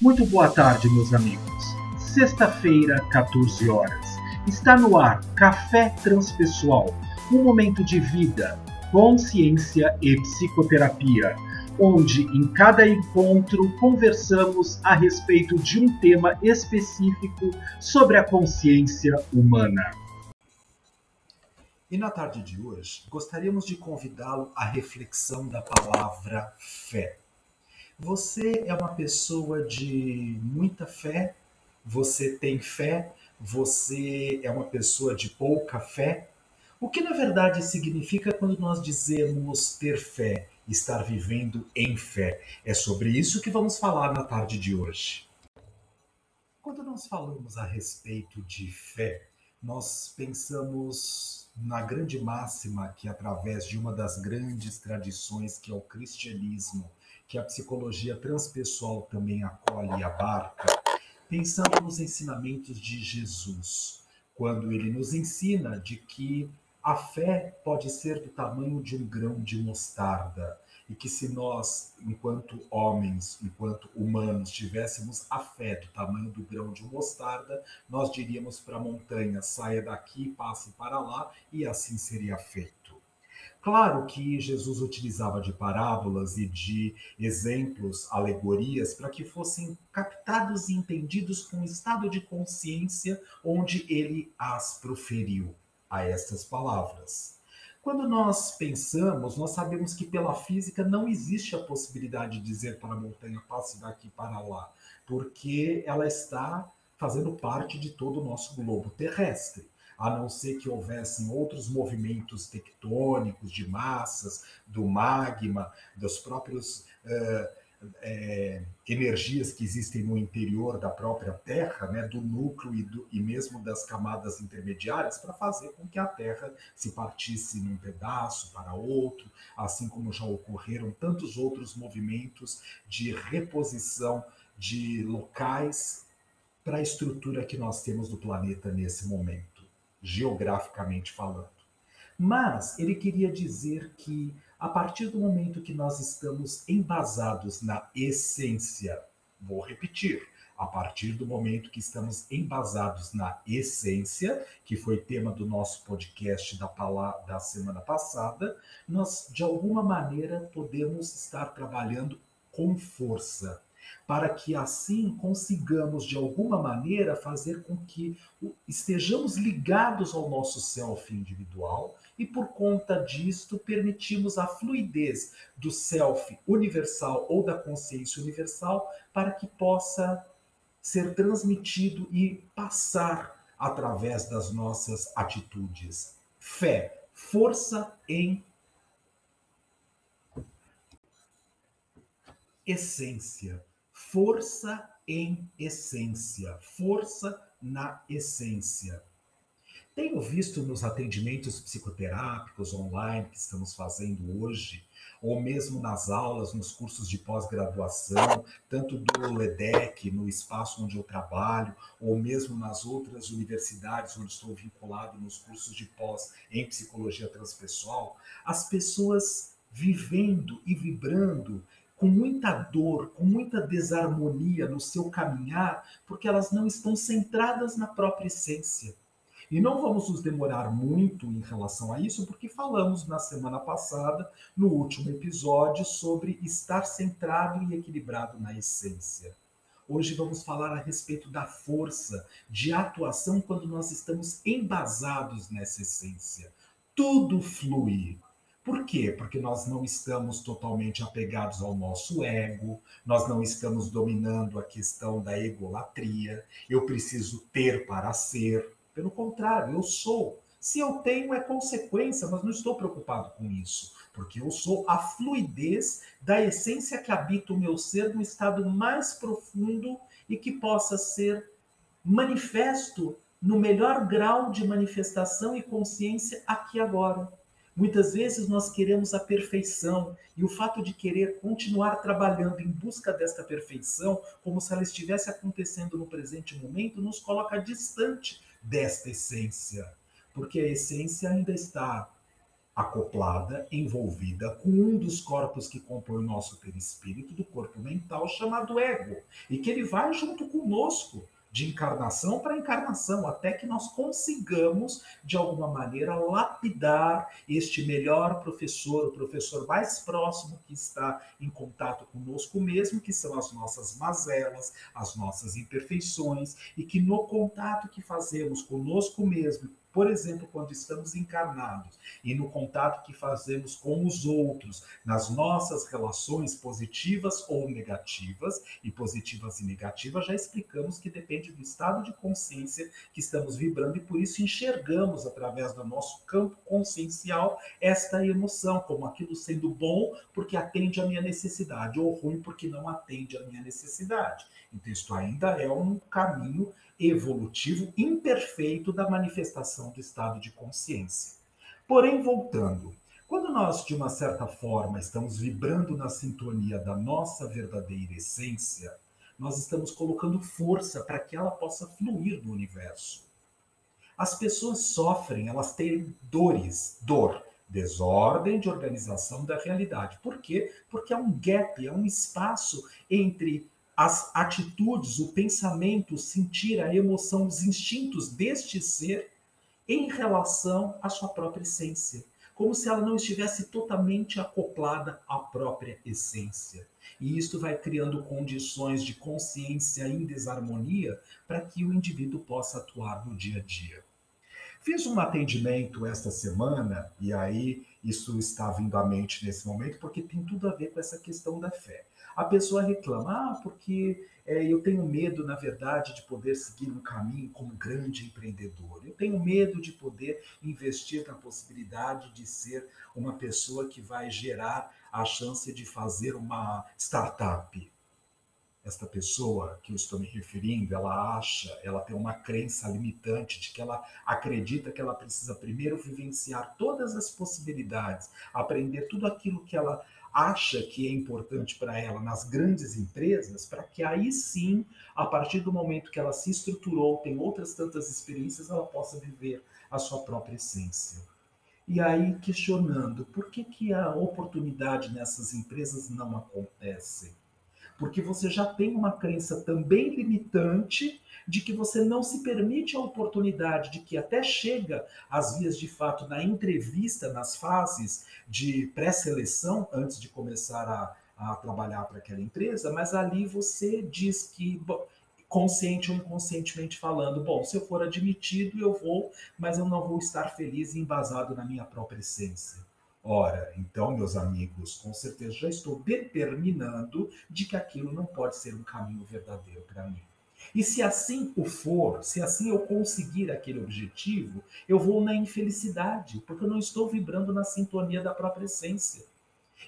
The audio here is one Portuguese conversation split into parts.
Muito boa tarde, meus amigos. Sexta-feira, 14 horas. Está no ar Café Transpessoal, um momento de vida, consciência e psicoterapia, onde em cada encontro conversamos a respeito de um tema específico sobre a consciência humana. E na tarde de hoje, gostaríamos de convidá-lo à reflexão da palavra fé. Você é uma pessoa de muita fé? Você tem fé? Você é uma pessoa de pouca fé? O que na verdade significa quando nós dizemos ter fé, estar vivendo em fé? É sobre isso que vamos falar na tarde de hoje. Quando nós falamos a respeito de fé, nós pensamos na grande máxima que, através de uma das grandes tradições que é o cristianismo, que a psicologia transpessoal também acolhe e abarca, pensando nos ensinamentos de Jesus, quando ele nos ensina de que a fé pode ser do tamanho de um grão de mostarda e que se nós, enquanto homens, enquanto humanos, tivéssemos a fé do tamanho do grão de mostarda, nós diríamos para a montanha: saia daqui, passe para lá, e assim seria feito. Claro que Jesus utilizava de parábolas e de exemplos, alegorias, para que fossem captados e entendidos com o estado de consciência onde ele as proferiu a estas palavras. Quando nós pensamos, nós sabemos que pela física não existe a possibilidade de dizer para a montanha passe daqui para lá, porque ela está fazendo parte de todo o nosso globo terrestre a não ser que houvessem outros movimentos tectônicos de massas, do magma, dos próprios é, é, energias que existem no interior da própria Terra, né, do núcleo e, do, e mesmo das camadas intermediárias, para fazer com que a Terra se partisse num pedaço para outro, assim como já ocorreram tantos outros movimentos de reposição de locais para a estrutura que nós temos do planeta nesse momento geograficamente falando. Mas ele queria dizer que, a partir do momento que nós estamos embasados na essência, vou repetir, a partir do momento que estamos embasados na essência, que foi tema do nosso podcast da, da semana passada, nós, de alguma maneira, podemos estar trabalhando com força para que assim consigamos, de alguma maneira, fazer com que estejamos ligados ao nosso self individual e, por conta disto, permitimos a fluidez do self universal ou da consciência universal para que possa ser transmitido e passar através das nossas atitudes. Fé, força em essência força em essência, força na essência. Tenho visto nos atendimentos psicoterápicos online que estamos fazendo hoje, ou mesmo nas aulas, nos cursos de pós-graduação, tanto do LEDEC, no espaço onde eu trabalho, ou mesmo nas outras universidades onde estou vinculado nos cursos de pós em psicologia transpessoal, as pessoas vivendo e vibrando com muita dor, com muita desarmonia no seu caminhar, porque elas não estão centradas na própria essência. E não vamos nos demorar muito em relação a isso, porque falamos na semana passada, no último episódio, sobre estar centrado e equilibrado na essência. Hoje vamos falar a respeito da força de atuação quando nós estamos embasados nessa essência. Tudo flui, por quê? Porque nós não estamos totalmente apegados ao nosso ego, nós não estamos dominando a questão da egolatria. Eu preciso ter para ser. Pelo contrário, eu sou. Se eu tenho, é consequência, mas não estou preocupado com isso, porque eu sou a fluidez da essência que habita o meu ser no estado mais profundo e que possa ser manifesto no melhor grau de manifestação e consciência aqui agora. Muitas vezes nós queremos a perfeição e o fato de querer continuar trabalhando em busca desta perfeição, como se ela estivesse acontecendo no presente momento, nos coloca distante desta essência, porque a essência ainda está acoplada, envolvida com um dos corpos que compõe o nosso perispírito, do corpo mental, chamado ego, e que ele vai junto conosco de encarnação para encarnação, até que nós consigamos, de alguma maneira, lapidar este melhor professor, o professor mais próximo que está em contato conosco mesmo, que são as nossas mazelas, as nossas imperfeições, e que no contato que fazemos conosco mesmo, por exemplo, quando estamos encarnados e no contato que fazemos com os outros, nas nossas relações positivas ou negativas, e positivas e negativas, já explicamos que depende do estado de consciência que estamos vibrando e por isso enxergamos através do nosso campo consciencial esta emoção como aquilo sendo bom porque atende à minha necessidade ou ruim porque não atende à minha necessidade. Então, isto ainda é um caminho evolutivo imperfeito da manifestação do estado de consciência. Porém, voltando, quando nós, de uma certa forma, estamos vibrando na sintonia da nossa verdadeira essência, nós estamos colocando força para que ela possa fluir no universo. As pessoas sofrem, elas têm dores, dor, desordem de organização da realidade. Por quê? Porque é um gap, é um espaço entre as atitudes, o pensamento, o sentir, a emoção, os instintos deste ser em relação à sua própria essência, como se ela não estivesse totalmente acoplada à própria essência. E isto vai criando condições de consciência em desarmonia para que o indivíduo possa atuar no dia a dia. Fiz um atendimento esta semana, e aí isso está vindo à mente nesse momento, porque tem tudo a ver com essa questão da fé. A pessoa reclama, ah, porque é, eu tenho medo, na verdade, de poder seguir um caminho como grande empreendedor. Eu tenho medo de poder investir na possibilidade de ser uma pessoa que vai gerar a chance de fazer uma startup. Esta pessoa que eu estou me referindo, ela acha, ela tem uma crença limitante de que ela acredita que ela precisa primeiro vivenciar todas as possibilidades, aprender tudo aquilo que ela acha que é importante para ela nas grandes empresas, para que aí sim, a partir do momento que ela se estruturou, tem outras tantas experiências, ela possa viver a sua própria essência. E aí questionando, por que, que a oportunidade nessas empresas não acontece? Porque você já tem uma crença também limitante de que você não se permite a oportunidade de que até chega às vias de fato na entrevista, nas fases de pré-seleção, antes de começar a, a trabalhar para aquela empresa, mas ali você diz que consciente ou inconscientemente falando, bom, se eu for admitido, eu vou, mas eu não vou estar feliz e embasado na minha própria essência. Ora, então, meus amigos, com certeza já estou determinando de que aquilo não pode ser um caminho verdadeiro para mim. E se assim o for, se assim eu conseguir aquele objetivo, eu vou na infelicidade, porque eu não estou vibrando na sintonia da própria essência.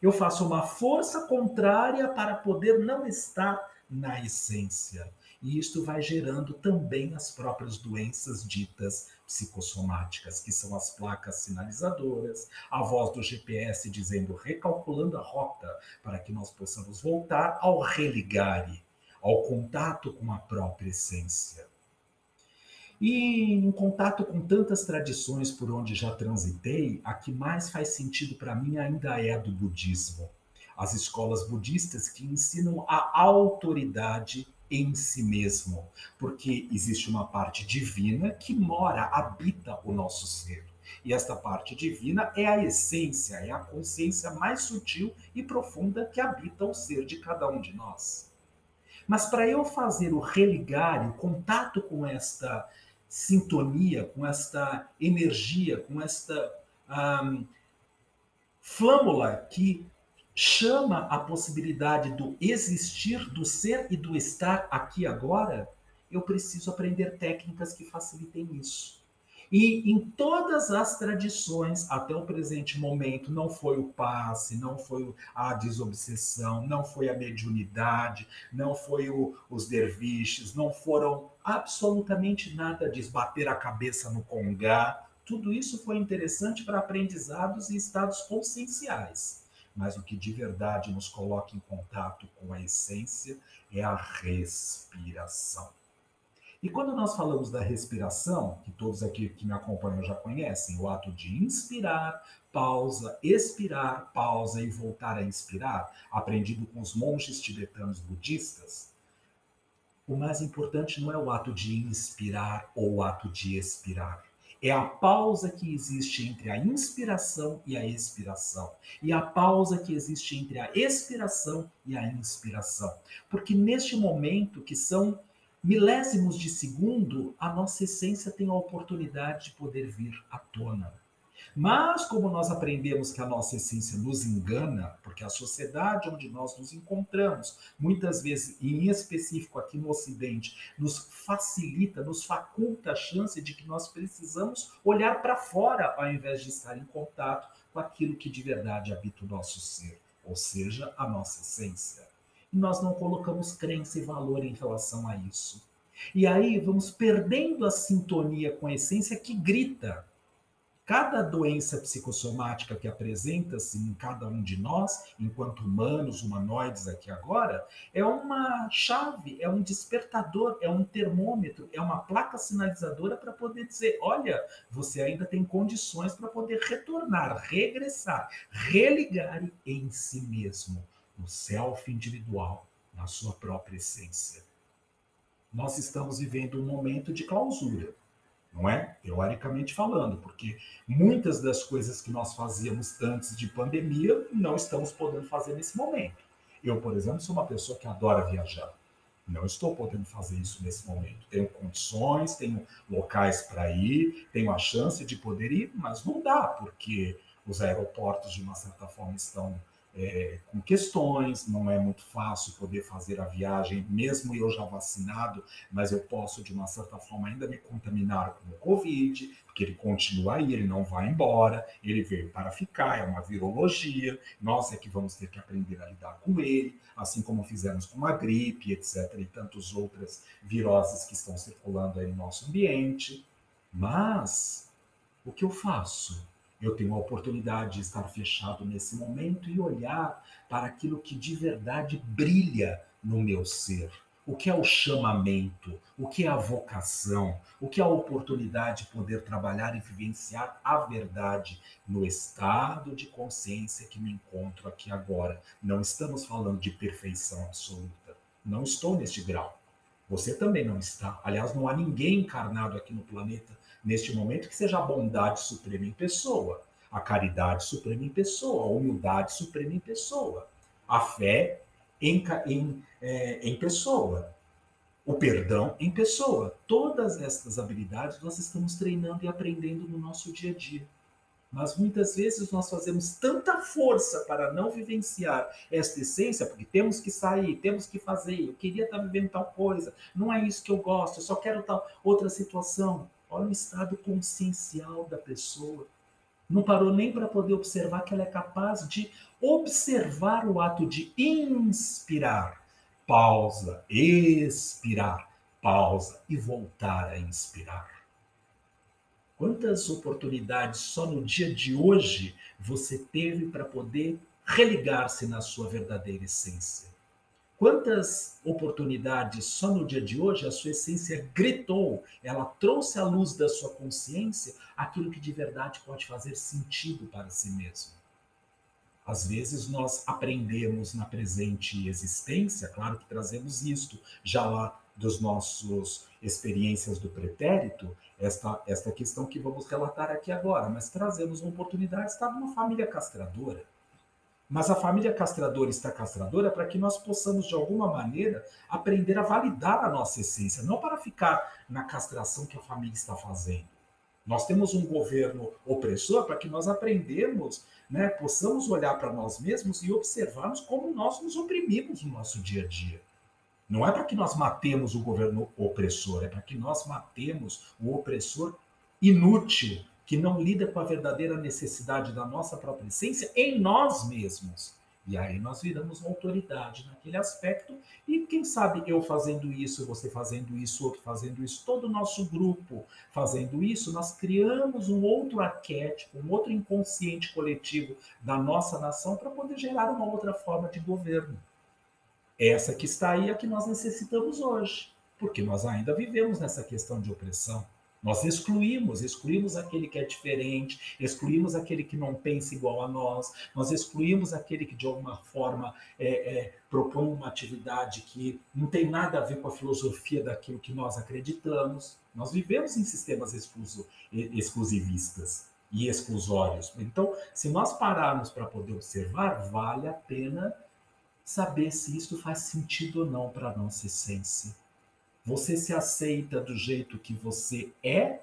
Eu faço uma força contrária para poder não estar na essência. E isto vai gerando também as próprias doenças ditas psicossomáticas, que são as placas sinalizadoras, a voz do GPS dizendo recalculando a rota para que nós possamos voltar ao religare, ao contato com a própria essência. E em contato com tantas tradições por onde já transitei, a que mais faz sentido para mim ainda é a do budismo. As escolas budistas que ensinam a autoridade em si mesmo, porque existe uma parte divina que mora, habita o nosso ser. E esta parte divina é a essência, é a consciência mais sutil e profunda que habita o ser de cada um de nós. Mas para eu fazer o religar, o contato com esta sintonia, com esta energia, com esta um, flâmula que chama a possibilidade do existir, do ser e do estar aqui agora, eu preciso aprender técnicas que facilitem isso. E em todas as tradições, até o presente momento, não foi o passe, não foi a desobsessão, não foi a mediunidade, não foi o, os derviches, não foram absolutamente nada de bater a cabeça no congá. Tudo isso foi interessante para aprendizados e estados conscienciais. Mas o que de verdade nos coloca em contato com a essência é a respiração. E quando nós falamos da respiração, que todos aqui que me acompanham já conhecem, o ato de inspirar pausa, expirar, pausa e voltar a inspirar, aprendido com os monges tibetanos budistas, o mais importante não é o ato de inspirar ou o ato de expirar. É a pausa que existe entre a inspiração e a expiração. E a pausa que existe entre a expiração e a inspiração. Porque neste momento, que são milésimos de segundo, a nossa essência tem a oportunidade de poder vir à tona. Mas, como nós aprendemos que a nossa essência nos engana, porque a sociedade onde nós nos encontramos, muitas vezes, em específico aqui no Ocidente, nos facilita, nos faculta a chance de que nós precisamos olhar para fora ao invés de estar em contato com aquilo que de verdade habita o nosso ser, ou seja, a nossa essência. E nós não colocamos crença e valor em relação a isso. E aí vamos perdendo a sintonia com a essência que grita Cada doença psicossomática que apresenta-se em cada um de nós, enquanto humanos, humanoides aqui agora, é uma chave, é um despertador, é um termômetro, é uma placa sinalizadora para poder dizer: olha, você ainda tem condições para poder retornar, regressar, religar em si mesmo, no self individual, na sua própria essência. Nós estamos vivendo um momento de clausura não é? Teoricamente falando, porque muitas das coisas que nós fazíamos antes de pandemia não estamos podendo fazer nesse momento. Eu, por exemplo, sou uma pessoa que adora viajar. Não estou podendo fazer isso nesse momento. Tenho condições, tenho locais para ir, tenho a chance de poder ir, mas não dá, porque os aeroportos, de uma certa forma, estão é, com questões, não é muito fácil poder fazer a viagem, mesmo eu já vacinado, mas eu posso, de uma certa forma, ainda me contaminar com o Covid, porque ele continua aí, ele não vai embora, ele veio para ficar, é uma virologia, nós é que vamos ter que aprender a lidar com ele, assim como fizemos com a gripe, etc., e tantas outras viroses que estão circulando aí no nosso ambiente. Mas, o que eu faço? Eu tenho a oportunidade de estar fechado nesse momento e olhar para aquilo que de verdade brilha no meu ser. O que é o chamamento? O que é a vocação? O que é a oportunidade de poder trabalhar e vivenciar a verdade no estado de consciência que me encontro aqui agora? Não estamos falando de perfeição absoluta. Não estou neste grau. Você também não está. Aliás, não há ninguém encarnado aqui no planeta neste momento que seja a bondade suprema em pessoa, a caridade suprema em pessoa, a humildade suprema em pessoa, a fé em, em, é, em pessoa, o perdão em pessoa. Todas estas habilidades nós estamos treinando e aprendendo no nosso dia a dia. Mas muitas vezes nós fazemos tanta força para não vivenciar esta essência, porque temos que sair, temos que fazer, eu queria estar vivendo tal coisa, não é isso que eu gosto, eu só quero tal outra situação. Olha o estado consciencial da pessoa. Não parou nem para poder observar que ela é capaz de observar o ato de inspirar, pausa, expirar, pausa e voltar a inspirar. Quantas oportunidades só no dia de hoje você teve para poder religar-se na sua verdadeira essência? Quantas oportunidades só no dia de hoje a sua essência gritou, ela trouxe à luz da sua consciência aquilo que de verdade pode fazer sentido para si mesmo. Às vezes nós aprendemos na presente existência, claro que trazemos isto já lá dos nossos experiências do pretérito, esta, esta questão que vamos relatar aqui agora, mas trazemos uma oportunidade de estar numa família castradora mas a família castradora está castradora para que nós possamos, de alguma maneira, aprender a validar a nossa essência, não para ficar na castração que a família está fazendo. Nós temos um governo opressor para que nós aprendemos, né, possamos olhar para nós mesmos e observarmos como nós nos oprimimos no nosso dia a dia. Não é para que nós matemos o governo opressor, é para que nós matemos o opressor inútil, que não lida com a verdadeira necessidade da nossa própria essência em nós mesmos. E aí nós viramos uma autoridade naquele aspecto, e quem sabe eu fazendo isso, você fazendo isso, outro fazendo isso, todo o nosso grupo fazendo isso, nós criamos um outro arquétipo, um outro inconsciente coletivo da nossa nação para poder gerar uma outra forma de governo. Essa que está aí é a que nós necessitamos hoje, porque nós ainda vivemos nessa questão de opressão. Nós excluímos, excluímos aquele que é diferente, excluímos aquele que não pensa igual a nós, nós excluímos aquele que de alguma forma é, é, propõe uma atividade que não tem nada a ver com a filosofia daquilo que nós acreditamos. Nós vivemos em sistemas excluso, exclusivistas e exclusórios. Então, se nós pararmos para poder observar, vale a pena saber se isso faz sentido ou não para a nossa essência. Você se aceita do jeito que você é,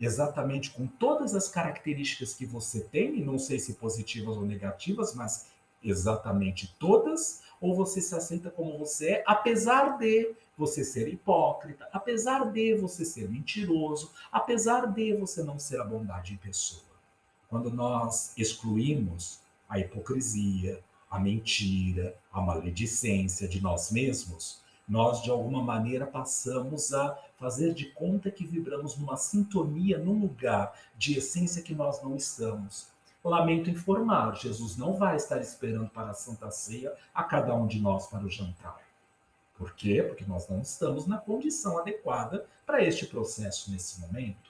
exatamente com todas as características que você tem, e não sei se positivas ou negativas, mas exatamente todas, ou você se aceita como você é, apesar de você ser hipócrita, apesar de você ser mentiroso, apesar de você não ser a bondade em pessoa. Quando nós excluímos a hipocrisia, a mentira, a maledicência de nós mesmos, nós de alguma maneira passamos a fazer de conta que vibramos numa sintonia, num lugar de essência que nós não estamos. Lamento informar, Jesus não vai estar esperando para a Santa Ceia a cada um de nós para o jantar. Por quê? Porque nós não estamos na condição adequada para este processo nesse momento.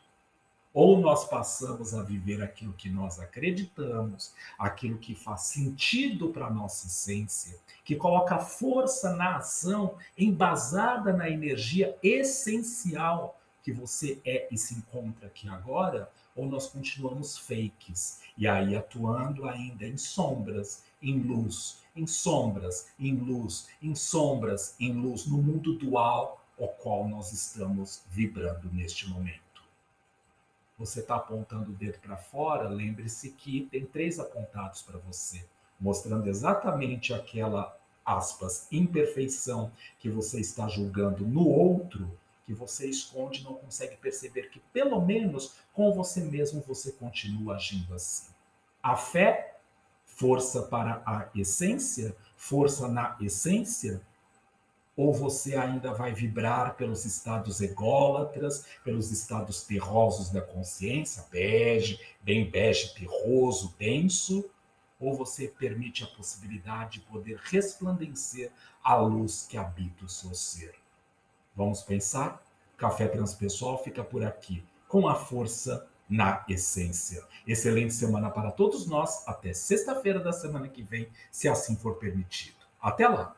Ou nós passamos a viver aquilo que nós acreditamos, aquilo que faz sentido para a nossa essência, que coloca força na ação, embasada na energia essencial que você é e se encontra aqui agora, ou nós continuamos fakes, e aí atuando ainda em sombras, em luz, em sombras, em luz, em sombras, em luz, no mundo dual ao qual nós estamos vibrando neste momento você está apontando o dedo para fora, lembre-se que tem três apontados para você, mostrando exatamente aquela, aspas, imperfeição que você está julgando no outro, que você esconde e não consegue perceber que, pelo menos, com você mesmo você continua agindo assim. A fé, força para a essência, força na essência, ou você ainda vai vibrar pelos estados ególatras, pelos estados terrosos da consciência, bege, bem bege, terroso, denso, ou você permite a possibilidade de poder resplandecer a luz que habita o seu ser. Vamos pensar? Café Transpessoal fica por aqui, com a força na essência. Excelente semana para todos nós, até sexta-feira da semana que vem, se assim for permitido. Até lá!